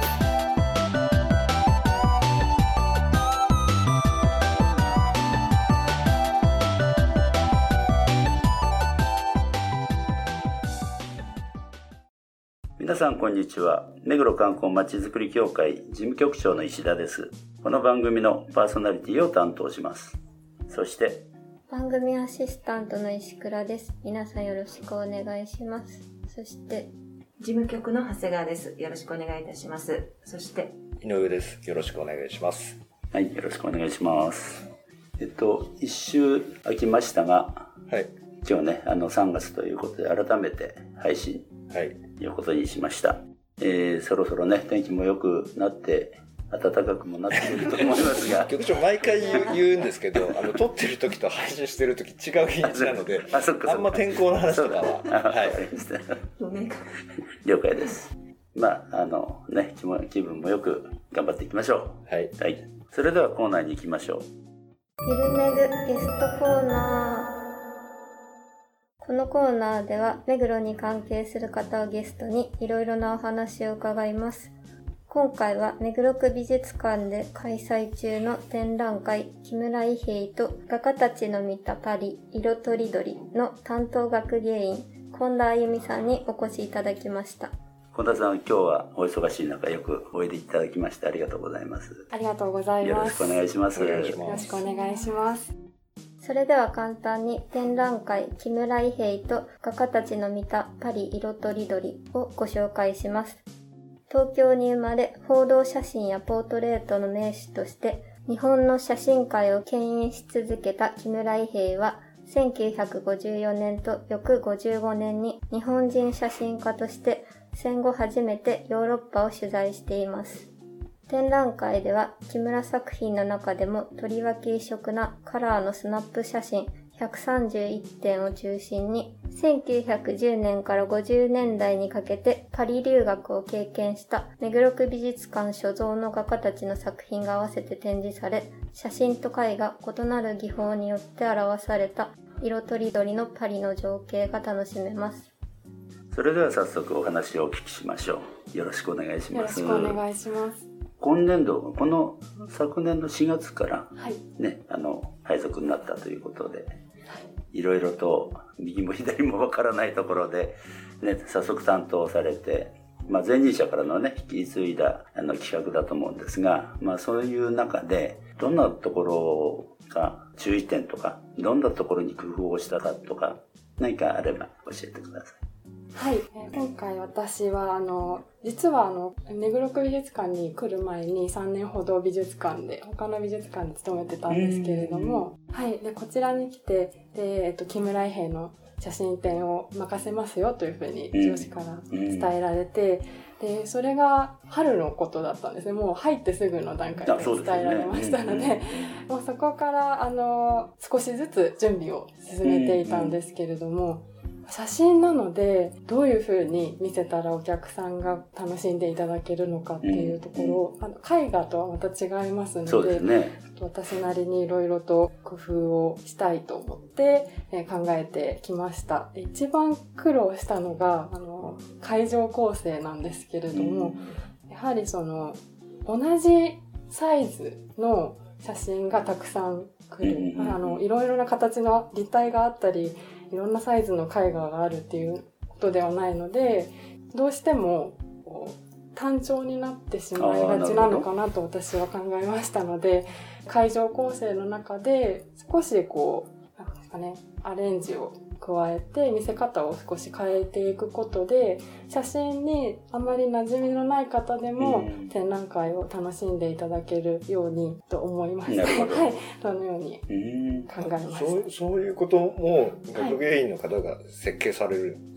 す。さんこんにちは目黒観光まちづくり協会事務局長の石田ですこの番組のパーソナリティを担当しますそして番組アシスタントの石倉です皆さんよろしくお願いしますそして事務局の長谷川です。よろしくお願いいたします。そして、井上です。よろしくお願いします。はいよろしくお願いしますえっと一周空きましたがはい。今日ねあの3月ということで改めて配信はい。ということにしました、えー、そろそろね天気も良くなって暖かくもなってくると思いますが。局長毎回言う言うんですけど、あの撮ってる時と配信してる時違う日にちなので、あそっかそっか。あんま天候の話とかは、はい。了解です。まああのね気も気分もよく頑張っていきましょはい。うはい。それではコーナーに行きましょう。ゆるめぐゲストコーナーこのコーナーでは目黒に関係する方をゲストにいろいろなお話を伺います今回は目黒区美術館で開催中の展覧会木村伊兵衛と画家たちの見たパリ色とりどりの担当学芸員近田あゆみさんにお越しいただきました近田さん今日はお忙しい中よくおいでいただきましてありがとうございますありがとうございます。よろしくお願いしますよろしくお願いします。それでは簡単に展覧会木村伊兵衛と画家たちの見たパリ色とりどりをご紹介します。東京に生まれ報道写真やポートレートの名手として日本の写真界を牽引し続けた木村伊兵衛は1954年と翌55年に日本人写真家として戦後初めてヨーロッパを取材しています。展覧会では木村作品の中でもとりわけ異色なカラーのスナップ写真131点を中心に1910年から50年代にかけてパリ留学を経験した目黒区美術館所蔵の画家たちの作品が合わせて展示され写真と絵画異なる技法によって表された色とりどりのパリの情景が楽しめます。それでは早速お話をお聞きしましょうよろしくお願いしますよろしくお願いします。今年度この昨年の4月からはい。ねあの配属になったということでいろいろと右も左もわからないところで、ね、早速担当されて、まあ、前任者からのね引き継いだあの企画だと思うんですが、まあ、そういう中でどんなところが注意点とかどんなところに工夫をしたかとか何かあれば教えてください。はい。えー今回私は、あの、実はあの、目黒区美術館に来る前に3年ほど美術館で、他の美術館で勤めてたんですけれども、はい。で、こちらに来て、で、えっと、木村伊兵衛の写真展を任せますよというふうに上司から伝えられて、で、それが春のことだったんですね。もう入ってすぐの段階で伝えられましたので、うんうんうんもうそこから、あの、少しずつ準備を進めていたんですけれども、写真なので、どういう風に見せたらお客さんが楽しんでいただけるのかっていうところを、あの絵画とはまた違いますのでね。私なりにいろいろと工夫をしたいと思って、えー考えてきました。で一番苦労したのが、あの、会場構成なんですけれども、やはりその、同じサイズの写真がたくさん来る。うんうんうんあの、いろいろな形の立体があったり、いろんなサイズの絵画があるっていうことではないので、どうしても、単調になってしまいがちなのかなと私は考えましたので、会場構成の中で少しこう、かね、アレンジを加えて見せ方を少し変えていくことで写真にあまり馴染みのない方でもうん展覧会を楽しんでいただけるようにと思いまして、はい、そのようにうん。考えました。そうそういうことも学芸員の方が設計されるんですか、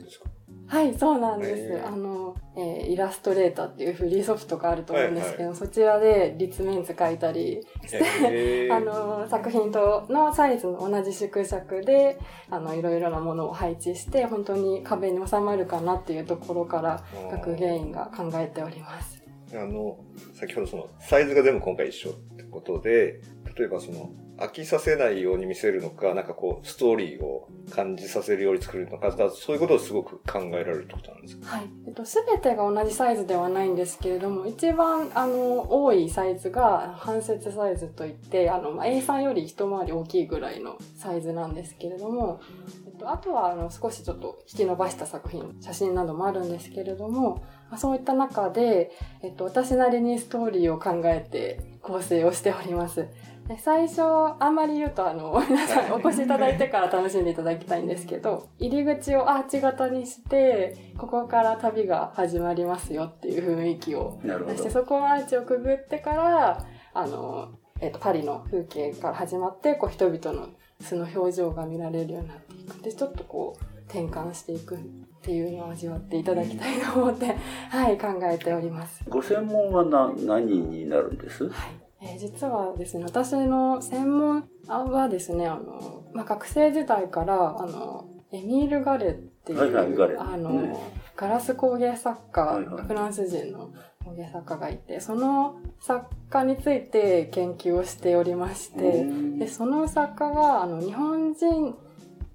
はい、そうなんです。へーあの、えーイラストレーターっていうフリーソフトがあると思うんですけど、はいそちらで立面図書いたりして、へー あの、作品とのサイズの同じ縮尺で、あの、いろいろなものを配置して、本当に壁に収まるかなっていうところから、学芸員が考えております。あの、先ほどその、サイズが全部今回一緒ってことで、例えばその、飽きさせないように見せるのか、なんかこう、ストーリーを感じさせるように作るのか、だかそういうことをすごく考えられるってことなんですか？はい。えっと、すべてが同じサイズではないんですけれども、一番、あの、多いサイズが、半節サイズといって、あの、ま A3 より一回り大きいぐらいのサイズなんですけれども、えっと、あとは、あの、少しちょっと引き伸ばした作品、写真などもあるんですけれども、まそういった中で、えっと、私なりにストーリーを考えて構成をしております。で最初、あんまり言うと、あの、皆さんお越しいただいてから楽しんでいただきたいんですけど、入り口をアーチ型にして、ここから旅が始まりますよっていう雰囲気を出して、。そこをアーチをくぐってから、あの、えっ、と、パリの風景から始まって、こう、人々の素の表情が見られるようになっていく。で、ちょっとこう、転換していくっていうのを味わっていただきたいと思って、はい、考えております。ご専門はな何になるんです？はい。えー実はですね、私の専門はですね、あの、まあ、学生時代から、あの、エミール・ガレっていう、はいはいあの、うん。ガラス工芸作家、はいはい。フランス人の工芸作家がいて、その作家について研究をしておりまして、で、その作家が、あの、日本人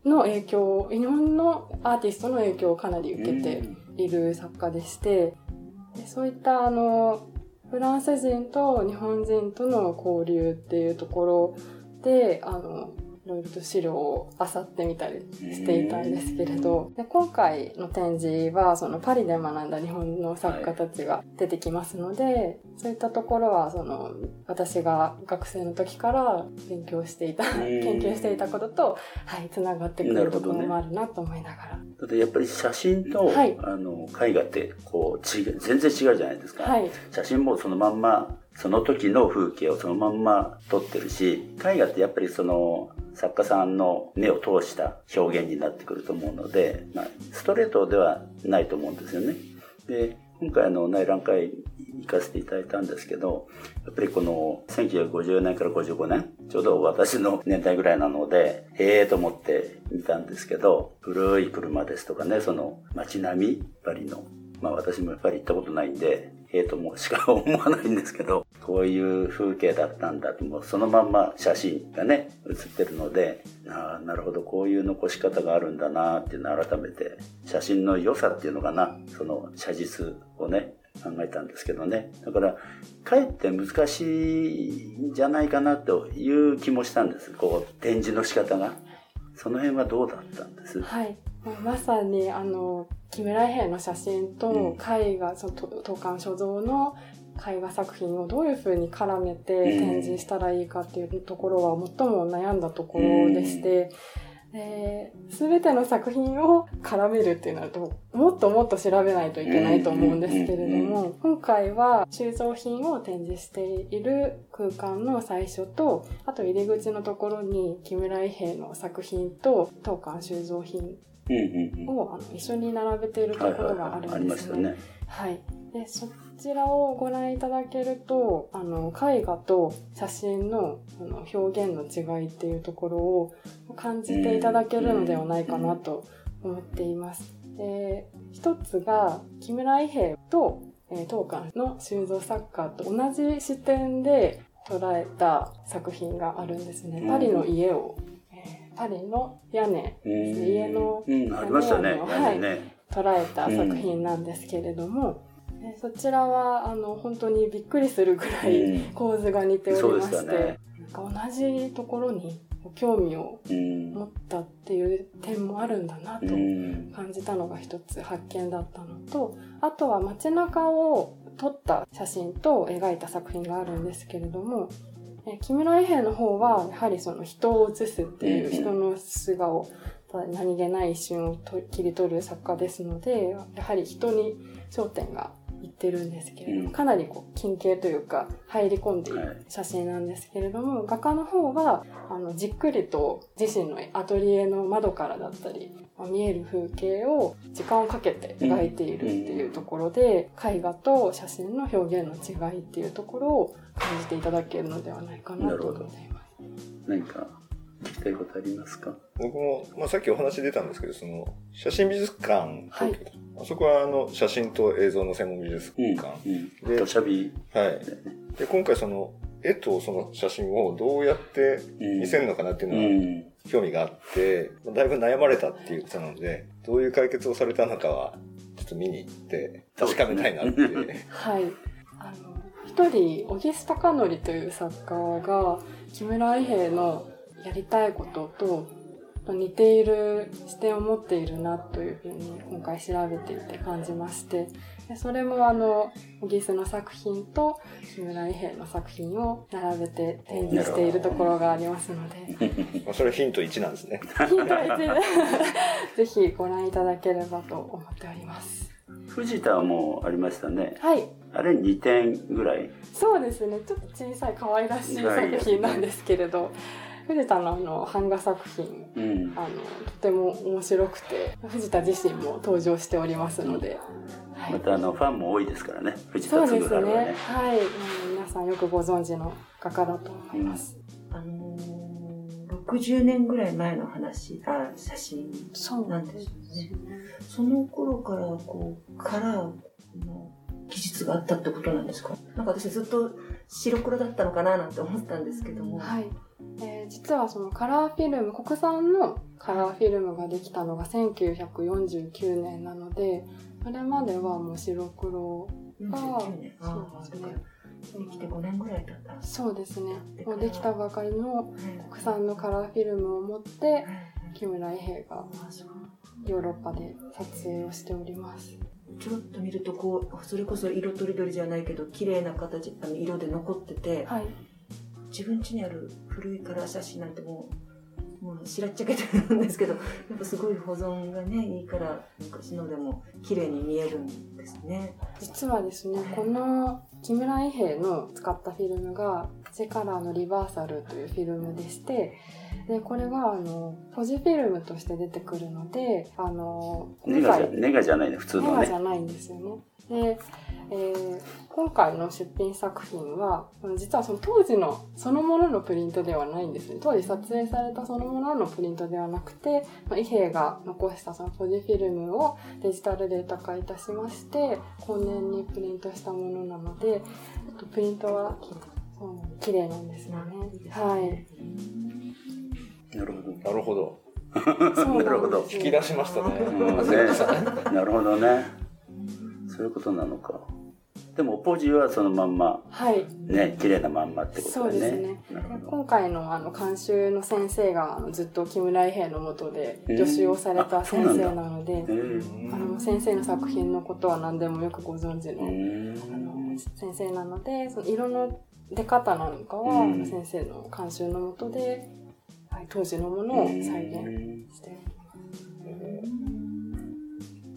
の影響を、日本のアーティストの影響をかなり受けている作家でして、でそういったあの、フランス人と日本人との交流っていうところで、あの、いろいろと資料を漁ってみたりしていたんですけれど、で今回の展示は、そのパリで学んだ日本の作家たちが出てきますので、そういったところは、その、私が学生の時から勉強していた、研究していたことと、はい、つながってくるところもあるなと思いながら。だってやっぱり写真と、はいあの絵画ってこう違う全然違うじゃないですか、はい。写真もそのまんまその時の風景をそのまんま撮ってるし絵画ってやっぱりその作家さんの目を通した表現になってくると思うので、まあ、ストレートではないと思うんですよね。で今回の内覧会行かせていただいたんですけどやっぱりこの1954年から55年ちょうど私の年代ぐらいなのでへえと思って見たんですけど古い車ですとかねその街並みパリのまあ私もやっぱり行ったことないんで、ええともしか思わないんですけど、こういう風景だったんだと、もうそのまんま写真がね、写ってるので、ああ、なるほど、こういう残し方があるんだなっていうのを改めて、写真の良さっていうのかな、その写実をね、考えたんですけどね。だから、かえって難しいんじゃないかなという気もしたんです。こう、展示の仕方が。その辺はどうだったんです？はい。まさに、あの、木村平の写真と絵画、そのと東館所蔵の絵画作品をどういうふうに絡めて展示したらいいかっていうところは最も悩んだところでして、すべての作品を絡めるっていうのはともっともっと調べないといけないと思うんですけれども、今回は収蔵品を展示している空間の最初と、あと入り口のところに木村伊兵衛の作品と当館収蔵品。をあの一緒に並べているところがあるんですね。ましたね。はい。で、そちらをご覧いただけると、あの、絵画と写真のあの表現の違いっていうところを感じていただけるのではないかなと思っています。で、一つが、木村伊兵衛と、えー当館の収蔵作家と同じ視点で捉えた作品があるんですね。パリの家を、えーパリの屋根うん家の。屋根の屋根ね。捉えた作品なんですけれども、えそちらはあの本当にびっくりするぐらいうん構図が似ておりまして、そうんか同じところに興味をうん。持ったっていう点もあるんだなとうん。感じたのが一つ発見だったのとあとは街中を撮った写真と描いた作品があるんですけれどもえ木村伊兵衛の方はやはりその人を写すっていううん人の素顔何気ない一瞬をと切り取る作家ですのでやはり人に焦点が言ってるんですけれども、うん。かなりこう近景というか入り込んでいはいる写真なんですけれども、画家の方はあのじっくりと自身のアトリエの窓からだったりまあ見える風景を時間をかけて描いているっていうところで、絵画と写真の表現の違いっていうところを感じていただけるのではないかなと思っています。何か聞きたいことありますか？僕も、まあ、さっきお話出たんですけど、その、写真美術館、はいあそこはあの、写真と映像の専門美術うん。館。うん。土砂火はい。で、今回その、絵とその写真をどうやってうん見せるのかなっていううのはん。興味があって、だいぶ悩まれたっていうことなので、どういう解決をされたのかは、ちょっと見に行って確かめたいなっていう。はい。あの、一人、小木須隆則という作家が、木村伊兵衛のやりたいことと似ている視点を持っているなというふうに今回調べていて感じまして、でそれもあの、小木須の作品と木村伊兵衛の作品を並べて展示しているところがありますので、まあ、それヒント1なんですね。ヒント1でぜひご覧いただければと思っております。藤田はもうありましたね。はい。あれ2点ぐらい。そうですねちょっと小さい可愛らしい作品なんですけれど藤田のあの版画作品うん。あのとても面白くて藤田自身も登場しておりますので、はいまたあの、ファンも多いですからね。藤田嗣治そうですねはね。はいもう皆さんよくご存知の画家だと思います、あのー、60年ぐらい前の話、あ、写真そうなんですよね。その頃から、こう、カラーの技術があったってことなんですか？なんか私ずっと白黒だったのかななんて思ったんですけども。はい、えー実はそのカラーフィルム国産のカラーフィルムができたのが1949年なのでそれまではもう白黒49年。ああ、そうですね。できて5年ぐらい経った。そうですね。もうできたばかりのね。国産のカラーフィルムを持ってはい木村伊兵衛がヨーロッパで撮影をしております。ちょろっと見るとこうそれこそ色とりどりじゃないけど綺麗な形あの色で残っててはい自分家にある古いカラー写真なんてもうもうしらっちゃけてるんですけどやっぱすごい保存がねいいから昔のでも綺麗に見えるんですね。実はですねこの木村伊兵衛の使ったフィルムがジェカラーのリバーサルというフィルムでしてでこれがあのポジフィルムとして出てくるのであのネガじゃ、ネガじゃないね、普通のね。ネガじゃないんですよね。で、えー今回の出品作品は実はその当時のそのもののプリントではないんですね当時撮影されたそのもののプリントではなくてまあ伊兵衛が残したそのポジフィルムをデジタルデータ化いたしまして今年にプリントしたものなのでプリントは綺麗なんですよね。はい。なるほど。なるほど。なるほど引き出しましたね。なるほどね。そういうことなのか。でも、ポジはそのまんま、はい。ね、綺麗なまんまってこと。ですね。なるほど。今回のあの監修の先生がずっと木村伊兵衛のもとでうん助手をされた先生なので、えーあの先生の作品のことは何でもよくご存知うの,、の先生なのでその色の出方なんかは、うん。先生の監修のもとで、はい、当時のものを再現して。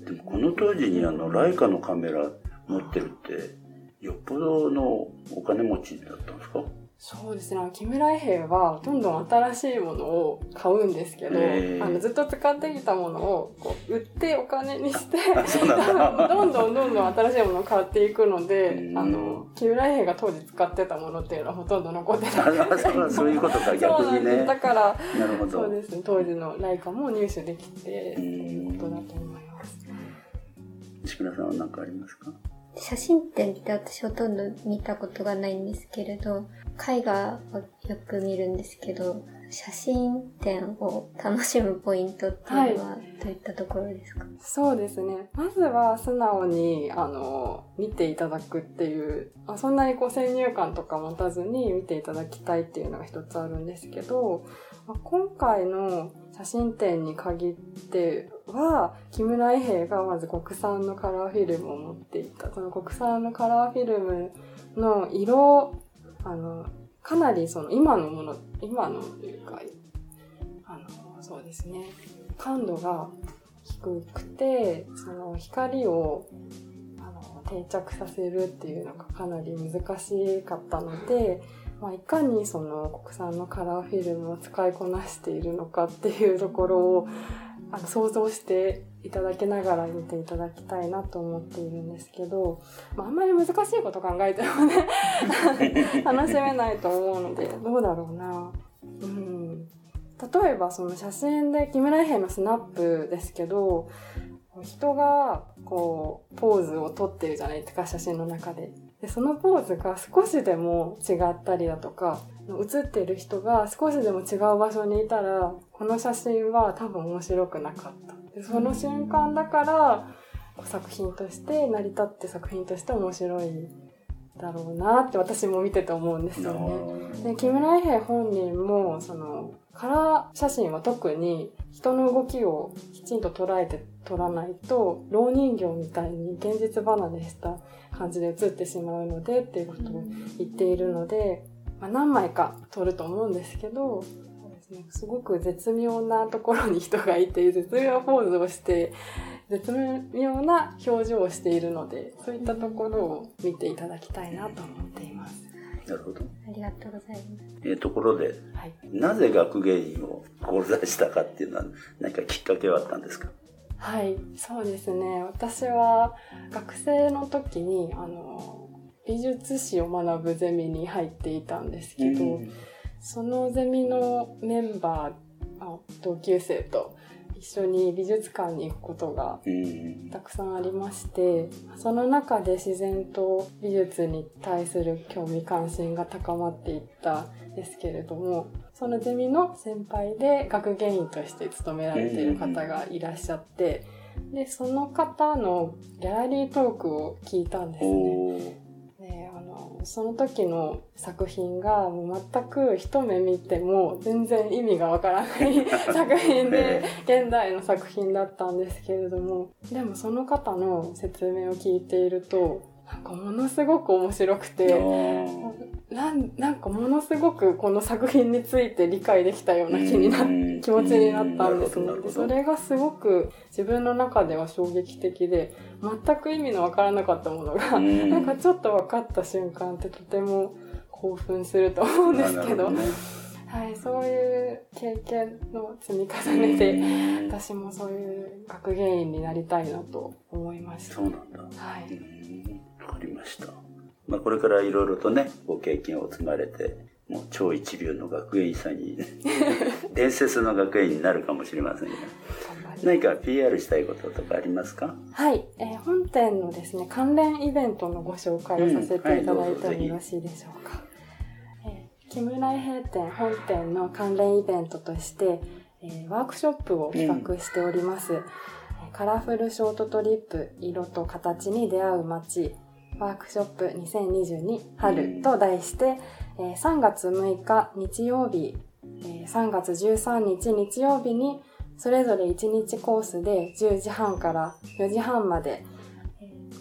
でもこの当時にあのライカのカメラ持ってるってよっぽどのお金持ちだったんですか？そうですね。あの木村伊兵衛はどんどん新しいものを買うんですけど、あのずっと使ってきたものをこう売ってお金にして どんどんどんどん新しいものを買っていくのでうんあの木村伊兵衛が当時使ってたものっていうのはほとんど残ってないあそうそういうことかそう逆になんです。ねだからそうですね。当時のライカも入手できてうというん。ことだと思います。石倉さんは何かありますか？写真展って私ほとんど見たことがないんですけれど絵画をよく見るんですけど写真展を楽しむポイントっていうのはどういったところですか、そうですね。まずは素直に、あの、見ていただくっていう、あそんなにこう先入観とか持たずに見ていただきたいっていうのが一つあるんですけど、まあ今回の写真展に限っては、木村伊兵衛がまず国産のカラーフィルムを持っていた。その国産のカラーフィルムの色、あの、かなりその今のもの、今のというか、あの、そうですね。感度が低くてその光をあの定着させるっていうのがかなり難しかったので、まあ、いかにその国産のカラーフィルムを使いこなしているのかっていうところをあの想像していただきながら見ていただきたいなと思っているんですけど、まあ、あんまり難しいこと考えてもね 楽しめないと思うのでどうだろうな。うん。例えばその写真で木村兵のスナップですけど人がこうポーズをとってるじゃないですか写真の中で。でそのポーズが少しでも違ったりだとか写ってる人が少しでも違う場所にいたらこの写真は多分面白くなかったでその瞬間だから作品として成り立って作品として面白いだろうなって私も見てて思うんですよね。で木村伊兵本人もそのカラー写真は特に人の動きをきちんと捉えて撮らないと、老人形みたいに現実離れした感じで写ってしまうのでっていうことを言っているので、まあ、何枚か撮ると思うんですけど、すごく絶妙なところに人がいて、絶妙ポーズをして、絶妙な表情をしているので、そういったところを見ていただきたいなと思っています。なるほど。ありがとうございます。えー、ところで、はい、なぜ学芸員を志したかっていうのは何かきっかけはあったんですか？はいそうですね私は学生の時にあの美術史を学ぶゼミに入っていたんですけど、うん、そのゼミのメンバー同級生と一緒に美術館に行くことがたくさんありまして、その中で自然と美術に対する興味関心が高まっていったんですけれどもそのゼミの先輩で学芸員として勤められている方がいらっしゃって、でその方のギャラリートークを聞いたんですね。その時の作品が全く一目見ても全然意味がわからない作品で現代の作品だったんですけれども。でもその方の説明を聞いているとなんかものすごく面白くてなんなんかものすごくこの作品について理解できたような気にな気持ちになったんですね。それがすごく自分の中では衝撃的で全く意味のわからなかったものがなんかちょっと分かった瞬間ってとても興奮すると思うんですけど。はい、そういう経験の積み重ねで、私もそういう学芸員になりたいなと思いました。そうなんだ。はい。わかりました。まあ、これからいろいろとね、ご経験を積まれて、もう超一流の学芸員さんに、伝説の学芸員になるかもしれませんが、何か PR したいこととかありますか？はい、えー、本店のですね、関連イベントのご紹介をさせていただいてもよろしいでしょうか。木村井閉店本店の関連イベントとして、えー、ワークショップを企画しております、うん、カラフルショートトリップ色と形に出会う街ワークショップ2022春と題して、うん、えー、3月6日日曜日、えー、3月13日日曜日にそれぞれ1日コースで10時半から4時半まで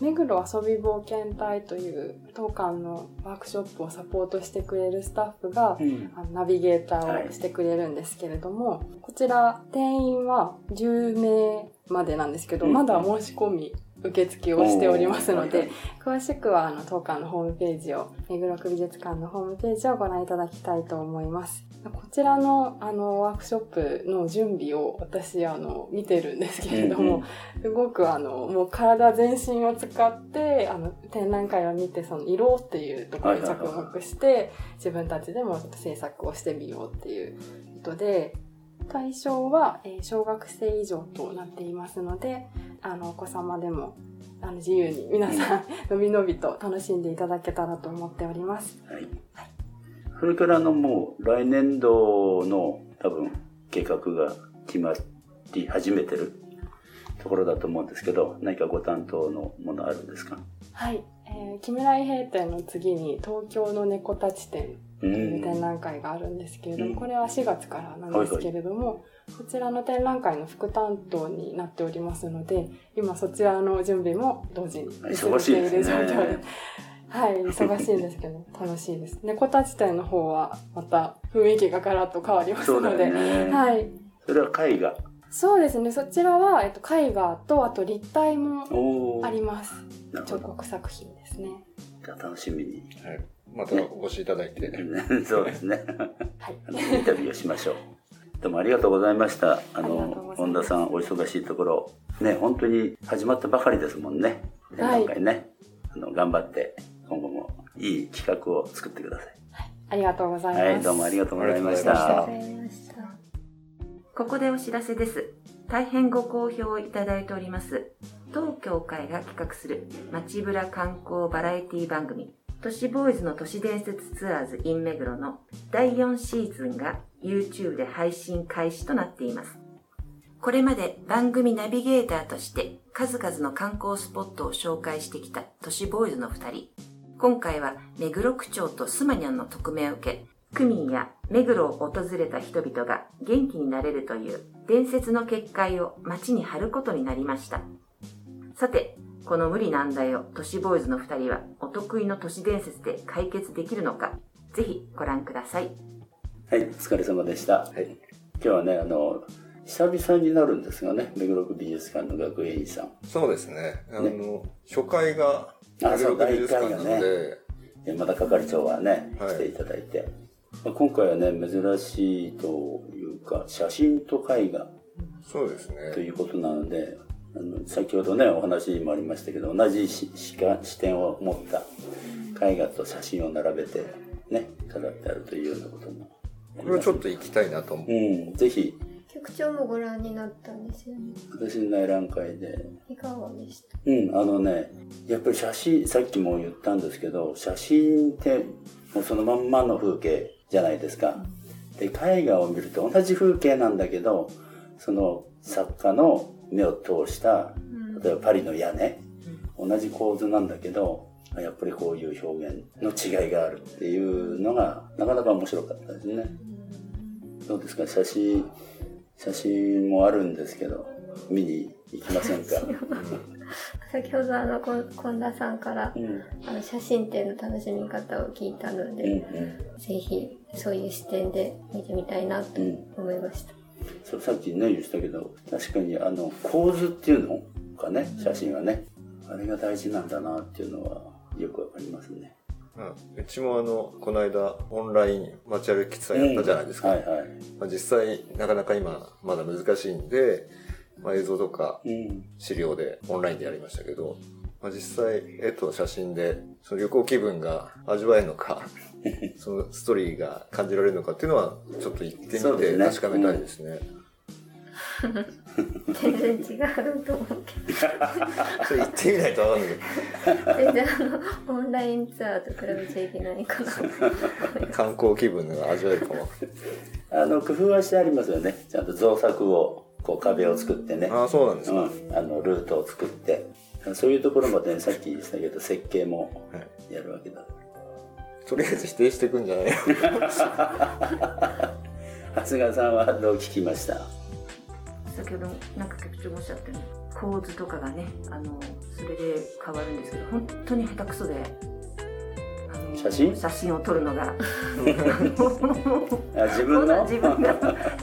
目黒遊び冒険隊という当館のワークショップをサポートしてくれるスタッフが、うん、あのナビゲーターをしてくれるんですけれども、はい、こちら定員は10名までなんですけど、うん、まだ申し込み受付をしておりますので、詳しくはあの当館のホームページを、目黒区美術館のホームページをご覧いただきたいと思います。こちらのあのワークショップの準備を私あの見てるんですけれども、すごくあのもう体全身を使ってあの展覧会を見てその色っていうところに着目して自分たちでも制作をしてみようっていうことで対象は、え小学生以上となっていますのであのお子様でもあの自由に皆さんのびのびと楽しんでいただけたらと思っております。はい、はいそれからのもう来年度の多分計画が決まり始めてるところだと思うんですけど、何かご担当のものあるんですか？はい。えー、木村井平店の次に東京の猫たち展という展覧会があるんですけれども、これは4月からなんですけれども、はいはい、こちらの展覧会の副担当になっておりますので、今そちらの準備も同時に進めている状況で。はい、忙しいんですけど、楽しいです。猫たち展の方は、また雰囲気がガラッと変わりますので、ね、はい。それは絵画？そうですねそちらは、えっと、絵画とあと立体もあります彫。刻作品ですねじゃあ楽しみに。はい。またお越しいただいて。そうですね。はいインタビューをしましょう。どうもありがとうございました。あの本田さん、お忙しいところ、ね、本当に始まったばかりですもんね。はい今回ね、あの、頑張って、今後もいい企画を作ってください。ありがとうございます、はい、どうもありがとうございましたありがとう。ございました。ここでお知らせです。大変ご好評いただいております。当協会が企画する街ブラ観光バラエティ番組、都市ボーイズの都市伝説ツアーズ in 目黒の第4シーズンが YouTube で配信開始となっています。これまで番組ナビゲーターとして数々の観光スポットを紹介してきた都市ボーイズの2人。今回は目黒区長とスマニャンの匿名を受け、区民や目黒を訪れた人々が元気になれるという伝説の結界を街に貼ることになりました。さて、この無理難題を都市ボーイズの2人はお得意の都市伝説で解決できるのか、ぜひご覧ください。はい、お疲れ様でした。はい。今日はね、あの、久々になるんですがね、目黒区美術館の学芸員さん。そうですね。あの、初回が、目黒区美術館なので、山田係長はね、はい来ていただいて。まあ今回はね、珍しいというか、写真と絵画そうですねと。いうことなので、あの先ほどね、お話にもありましたけど、同じし視か視点を持った絵画と写真を並べて、ね、飾ってあるというようなことも。これはちょっと行きたいなと思う。うん、ぜひ、局長もご覧になったんですよね。私の内覧会で、いかがでした？うん、あのね、やっぱり写真、さっきも言ったんですけど、写真ってもうそのまんまの風景じゃないですか。で、絵画を見ると同じ風景なんだけど、その作家の目を通した、例えばパリの屋根、同じ構図なんだけど、やっぱりこういう表現の違いがあるっていうのが、なかなか面白かったですね。どうですか？写真、写真もあるんですけど、見に行きませんか、先ほどあの、こ近田さんからうん、うんあの写真展の楽しみ方を聞いたので、うんぜひそういう視点で見てみたいなとうん、思いました。そうさっきね言ってたけど確かにあの構図っていうのかね写真はねあれが大事なんだなっていうのはよくわかりますね。うん。うちもあの、この間、オンライン街歩きツアーやったじゃないですか。はいはい。まあ、実際、なかなか今、まだ難しいんで、まあ、映像とかうん。資料でオンラインでやりましたけど、まあ、実際、絵と写真で、その旅行気分が味わえるのか、そのストーリーが感じられるのかっていうのは、ちょっと行ってみて確かめたいですね。全然違うと思うけそれ行ってみないとわかんないけど、全然あの、オンラインツアーと比べちゃいけないかな。ど、観光気分が味わえるかも。あの工夫はしてありますよね。ちゃんと造作をこう壁を作ってね。ああ、そうなんですか。うん、あのルートを作って。そういうところまで、ね、さっき言ってたけど設計もはい。やるわけだ。とりあえず否定していくんじゃないよ。長谷川さんはどう聞きました？先ほどなんか局長もおっしゃったように構図とかがねあのそれで変わるんですけど本当に下手くそで写真？写真を撮るのが あ自分の？自分が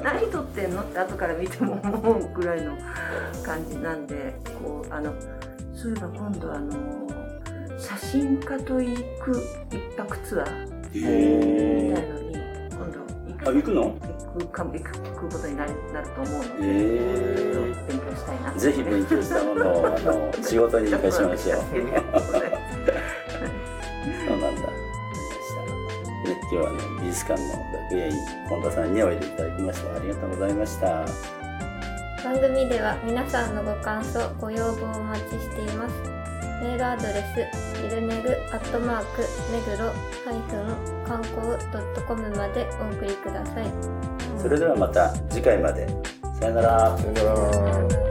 何撮ってんのって後から見ても思うぐらいの感じなんでこうあのそういえば今度あの写真家と行く一泊ツアーみたいのに今度あ行くの？行くかも行くことになるなると思うので、へー勉強したいなぜひ勉強したものをあの仕事に生かしましょう。そうなんだ。ね、今日はね、美術館の学芸員、本田さんにおいでいただきまして、ありがとうございました。番組では皆さんのご感想、ご要望をお待ちしています。メールアドレス、イルメグアットマーク、目黒ハイフン観光ドットコムまでお送りください。それではまた次回まで。さよなら。さよなら。